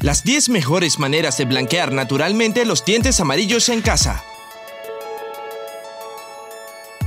Las 10 mejores maneras de blanquear naturalmente los dientes amarillos en casa.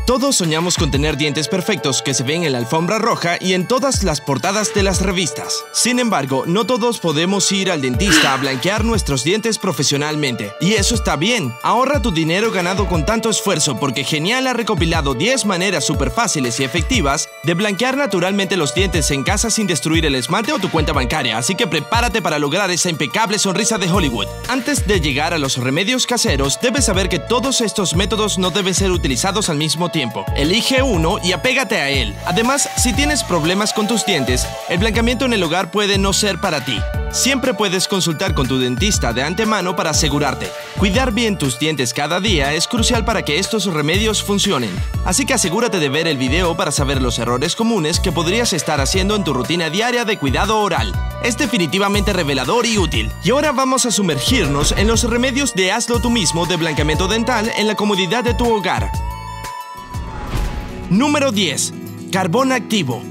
Todos soñamos con tener dientes perfectos que se ven en la alfombra roja y en todas las portadas de las revistas. Sin embargo, no todos podemos ir al dentista a blanquear nuestros dientes profesionalmente. Y eso está bien. Ahorra tu dinero ganado con tanto esfuerzo porque Genial ha recopilado 10 maneras súper fáciles y efectivas de blanquear naturalmente los dientes en casa sin destruir el esmalte o tu cuenta bancaria. Así que prepárate para lograr esa impecable sonrisa de Hollywood. Antes de llegar a los remedios caseros, debes saber que todos estos métodos no deben ser utilizados al mismo tiempo Elige uno y apégate a él. Además, si tienes problemas con tus dientes, el blanqueamiento en el hogar puede no ser para ti. Siempre puedes consultar con tu dentista de antemano para asegurarte. Cuidar bien tus dientes cada día es crucial para que estos remedios funcionen. Así que asegúrate de ver el video para saber los errores comunes que podrías estar haciendo en tu rutina diaria de cuidado oral. Es definitivamente revelador y útil. Y ahora vamos a sumergirnos en los remedios de hazlo tú mismo de blanqueamiento dental en la comodidad de tu hogar. Número 10. Carbón activo.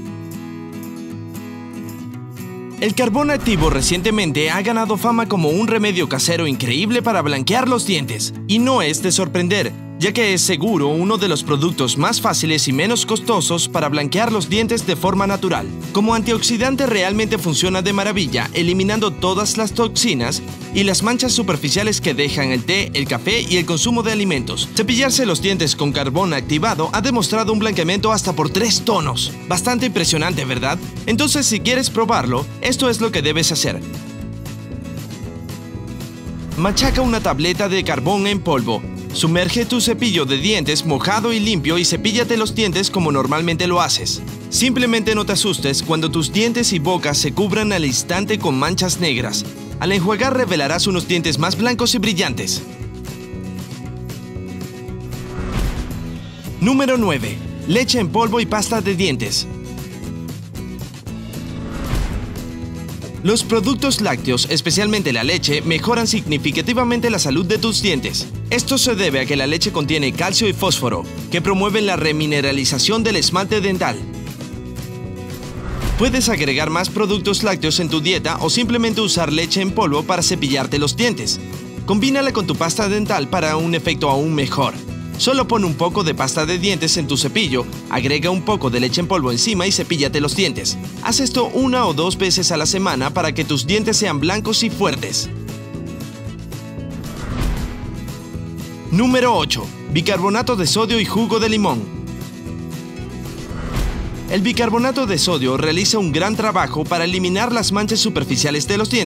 El carbón activo recientemente ha ganado fama como un remedio casero increíble para blanquear los dientes, y no es de sorprender, ya que es seguro uno de los productos más fáciles y menos costosos para blanquear los dientes de forma natural. Como antioxidante realmente funciona de maravilla, eliminando todas las toxinas y las manchas superficiales que dejan el té, el café y el consumo de alimentos. Cepillarse los dientes con carbón activado ha demostrado un blanqueamiento hasta por 3 tonos. Bastante impresionante, ¿verdad? Entonces, si quieres probarlo, esto es lo que debes hacer. Machaca una tableta de carbón en polvo Sumerge tu cepillo de dientes mojado y limpio y cepíllate los dientes como normalmente lo haces. Simplemente no te asustes cuando tus dientes y boca se cubran al instante con manchas negras. Al enjuagar revelarás unos dientes más blancos y brillantes. Número 9. Leche en polvo y pasta de dientes. Los productos lácteos, especialmente la leche, mejoran significativamente la salud de tus dientes. Esto se debe a que la leche contiene calcio y fósforo, que promueven la remineralización del esmalte dental. Puedes agregar más productos lácteos en tu dieta o simplemente usar leche en polvo para cepillarte los dientes. Combínala con tu pasta dental para un efecto aún mejor. Solo pon un poco de pasta de dientes en tu cepillo, agrega un poco de leche en polvo encima y cepíllate los dientes. Haz esto una o dos veces a la semana para que tus dientes sean blancos y fuertes. Número 8. Bicarbonato de sodio y jugo de limón. El bicarbonato de sodio realiza un gran trabajo para eliminar las manchas superficiales de los dientes.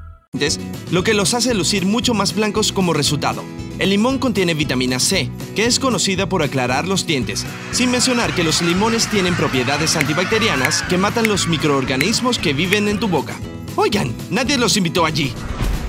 Lo que los hace lucir mucho más blancos como resultado. El limón contiene vitamina C, que es conocida por aclarar los dientes, sin mencionar que los limones tienen propiedades antibacterianas que matan los microorganismos que viven en tu boca. Oigan, nadie los invitó allí.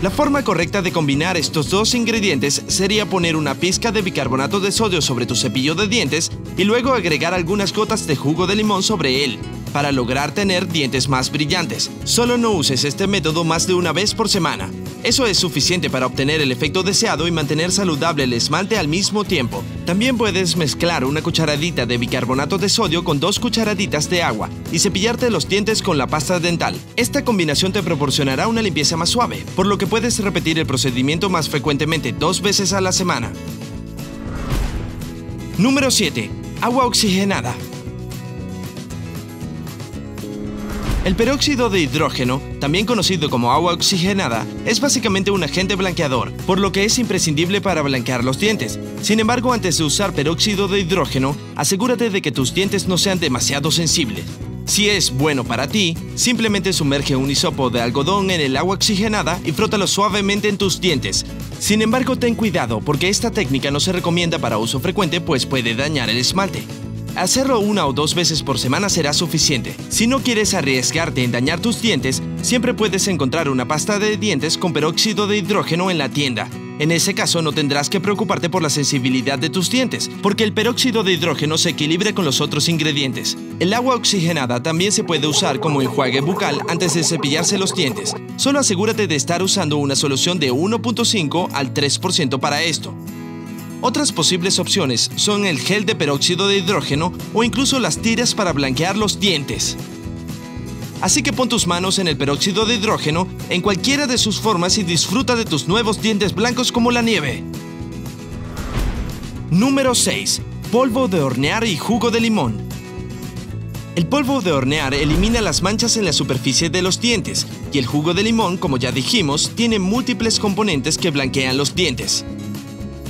La forma correcta de combinar estos dos ingredientes sería poner una pizca de bicarbonato de sodio sobre tu cepillo de dientes y luego agregar algunas gotas de jugo de limón sobre él para lograr tener dientes más brillantes. Solo no uses este método más de una vez por semana. Eso es suficiente para obtener el efecto deseado y mantener saludable el esmalte al mismo tiempo. También puedes mezclar una cucharadita de bicarbonato de sodio con dos cucharaditas de agua y cepillarte los dientes con la pasta dental. Esta combinación te proporcionará una limpieza más suave, por lo que puedes repetir el procedimiento más frecuentemente dos veces a la semana. Número 7. Agua oxigenada. El peróxido de hidrógeno, también conocido como agua oxigenada, es básicamente un agente blanqueador, por lo que es imprescindible para blanquear los dientes. Sin embargo, antes de usar peróxido de hidrógeno, asegúrate de que tus dientes no sean demasiado sensibles. Si es bueno para ti, simplemente sumerge un hisopo de algodón en el agua oxigenada y frótalo suavemente en tus dientes. Sin embargo, ten cuidado porque esta técnica no se recomienda para uso frecuente pues puede dañar el esmalte. Hacerlo una o dos veces por semana será suficiente. Si no quieres arriesgarte en dañar tus dientes, Siempre puedes encontrar una pasta de dientes con peróxido de hidrógeno en la tienda. En ese caso no tendrás que preocuparte por la sensibilidad de tus dientes, porque el peróxido de hidrógeno se equilibra con los otros ingredientes. El agua oxigenada también se puede usar como enjuague bucal antes de cepillarse los dientes. Solo asegúrate de estar usando una solución de 1.5 al 3% para esto. Otras posibles opciones son el gel de peróxido de hidrógeno o incluso las tiras para blanquear los dientes. Así que pon tus manos en el peróxido de hidrógeno en cualquiera de sus formas y disfruta de tus nuevos dientes blancos como la nieve. Número 6. Polvo de hornear y jugo de limón. El polvo de hornear elimina las manchas en la superficie de los dientes y el jugo de limón, como ya dijimos, tiene múltiples componentes que blanquean los dientes.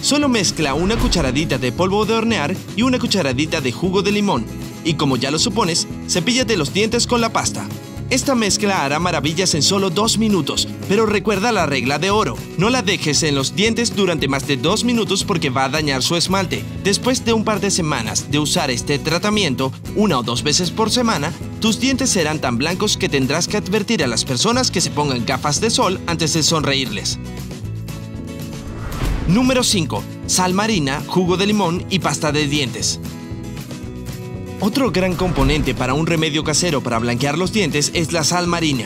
Solo mezcla una cucharadita de polvo de hornear y una cucharadita de jugo de limón. Y como ya lo supones, cepíllate los dientes con la pasta. Esta mezcla hará maravillas en solo dos minutos, pero recuerda la regla de oro. No la dejes en los dientes durante más de dos minutos porque va a dañar su esmalte. Después de un par de semanas de usar este tratamiento, una o dos veces por semana, tus dientes serán tan blancos que tendrás que advertir a las personas que se pongan gafas de sol antes de sonreírles. Número 5. Sal marina, jugo de limón y pasta de dientes. Otro gran componente para un remedio casero para blanquear los dientes es la sal marina.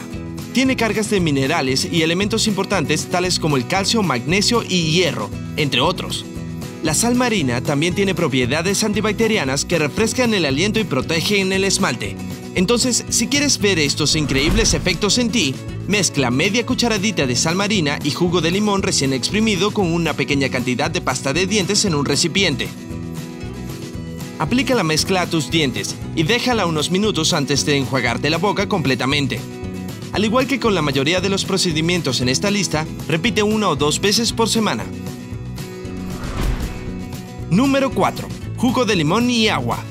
Tiene cargas de minerales y elementos importantes tales como el calcio, magnesio y hierro, entre otros. La sal marina también tiene propiedades antibacterianas que refrescan el aliento y protegen el esmalte. Entonces, si quieres ver estos increíbles efectos en ti, Mezcla media cucharadita de sal marina y jugo de limón recién exprimido con una pequeña cantidad de pasta de dientes en un recipiente. Aplica la mezcla a tus dientes y déjala unos minutos antes de enjuagarte la boca completamente. Al igual que con la mayoría de los procedimientos en esta lista, repite una o dos veces por semana. Número 4. Jugo de limón y agua.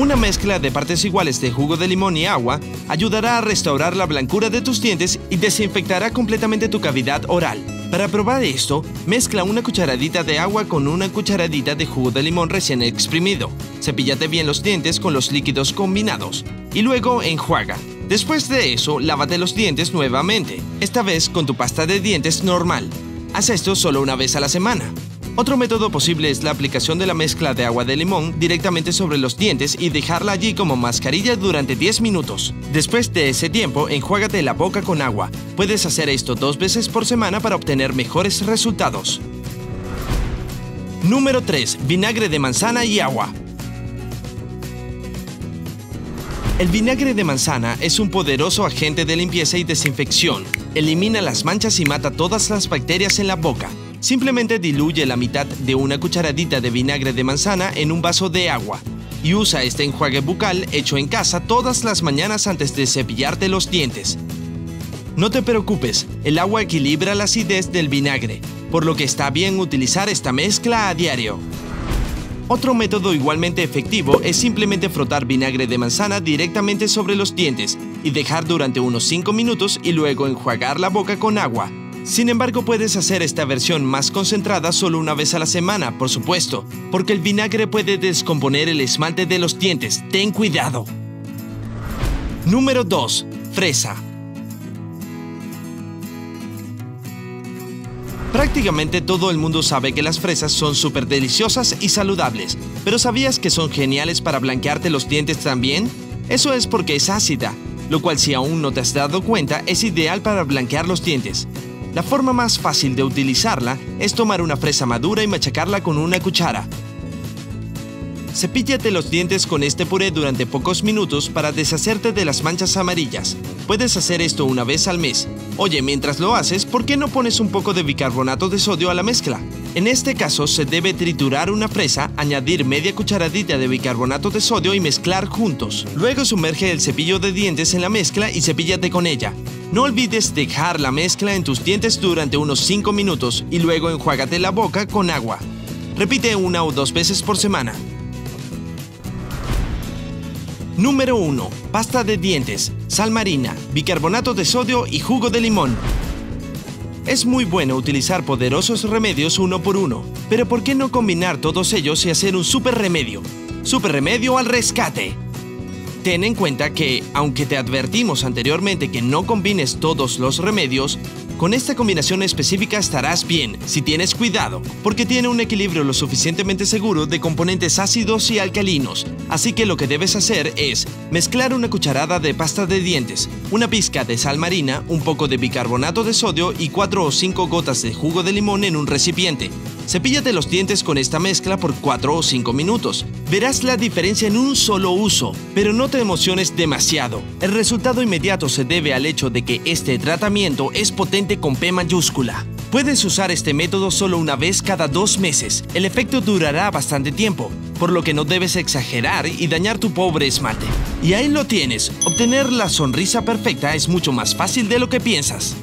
Una mezcla de partes iguales de jugo de limón y agua ayudará a restaurar la blancura de tus dientes y desinfectará completamente tu cavidad oral. Para probar esto, mezcla una cucharadita de agua con una cucharadita de jugo de limón recién exprimido. Cepíllate bien los dientes con los líquidos combinados y luego enjuaga. Después de eso, lávate los dientes nuevamente, esta vez con tu pasta de dientes normal. Haz esto solo una vez a la semana. Otro método posible es la aplicación de la mezcla de agua de limón directamente sobre los dientes y dejarla allí como mascarilla durante 10 minutos. Después de ese tiempo, enjuágate la boca con agua. Puedes hacer esto dos veces por semana para obtener mejores resultados. Número 3. Vinagre de manzana y agua. El vinagre de manzana es un poderoso agente de limpieza y desinfección. Elimina las manchas y mata todas las bacterias en la boca. Simplemente diluye la mitad de una cucharadita de vinagre de manzana en un vaso de agua y usa este enjuague bucal hecho en casa todas las mañanas antes de cepillarte los dientes. No te preocupes, el agua equilibra la acidez del vinagre, por lo que está bien utilizar esta mezcla a diario. Otro método igualmente efectivo es simplemente frotar vinagre de manzana directamente sobre los dientes y dejar durante unos 5 minutos y luego enjuagar la boca con agua. Sin embargo, puedes hacer esta versión más concentrada solo una vez a la semana, por supuesto, porque el vinagre puede descomponer el esmalte de los dientes. Ten cuidado. Número 2. Fresa. Prácticamente todo el mundo sabe que las fresas son súper deliciosas y saludables, pero ¿sabías que son geniales para blanquearte los dientes también? Eso es porque es ácida, lo cual si aún no te has dado cuenta es ideal para blanquear los dientes. La forma más fácil de utilizarla es tomar una fresa madura y machacarla con una cuchara. Cepíllate los dientes con este puré durante pocos minutos para deshacerte de las manchas amarillas. Puedes hacer esto una vez al mes. Oye, mientras lo haces, ¿por qué no pones un poco de bicarbonato de sodio a la mezcla? En este caso se debe triturar una fresa, añadir media cucharadita de bicarbonato de sodio y mezclar juntos. Luego sumerge el cepillo de dientes en la mezcla y cepíllate con ella. No olvides dejar la mezcla en tus dientes durante unos 5 minutos y luego enjuágate la boca con agua. Repite una o dos veces por semana. Número 1. Pasta de dientes, sal marina, bicarbonato de sodio y jugo de limón. Es muy bueno utilizar poderosos remedios uno por uno, pero ¿por qué no combinar todos ellos y hacer un super remedio? Super remedio al rescate. ten en cuenta que, aunque te advertimos anteriormente que no combines todos los remedios, con esta combinación específica estarás bien si tienes cuidado, porque tiene un equilibrio lo suficientemente seguro de componentes ácidos y alcalinos. Así que lo que debes hacer es mezclar una cucharada de pasta de dientes, una pizca de sal marina, un poco de bicarbonato de sodio y 4 o 5 gotas de jugo de limón en un recipiente. Cepíllate los dientes con esta mezcla por 4 o 5 minutos. Verás la diferencia en un solo uso, pero no te emociones demasiado. El resultado inmediato se debe al hecho de que este tratamiento es potente con P mayúscula. Puedes usar este método solo una vez cada dos meses. El efecto durará bastante tiempo, por lo que no debes exagerar y dañar tu pobre esmalte. Y ahí lo tienes. Obtener la sonrisa perfecta es mucho más fácil de lo que piensas.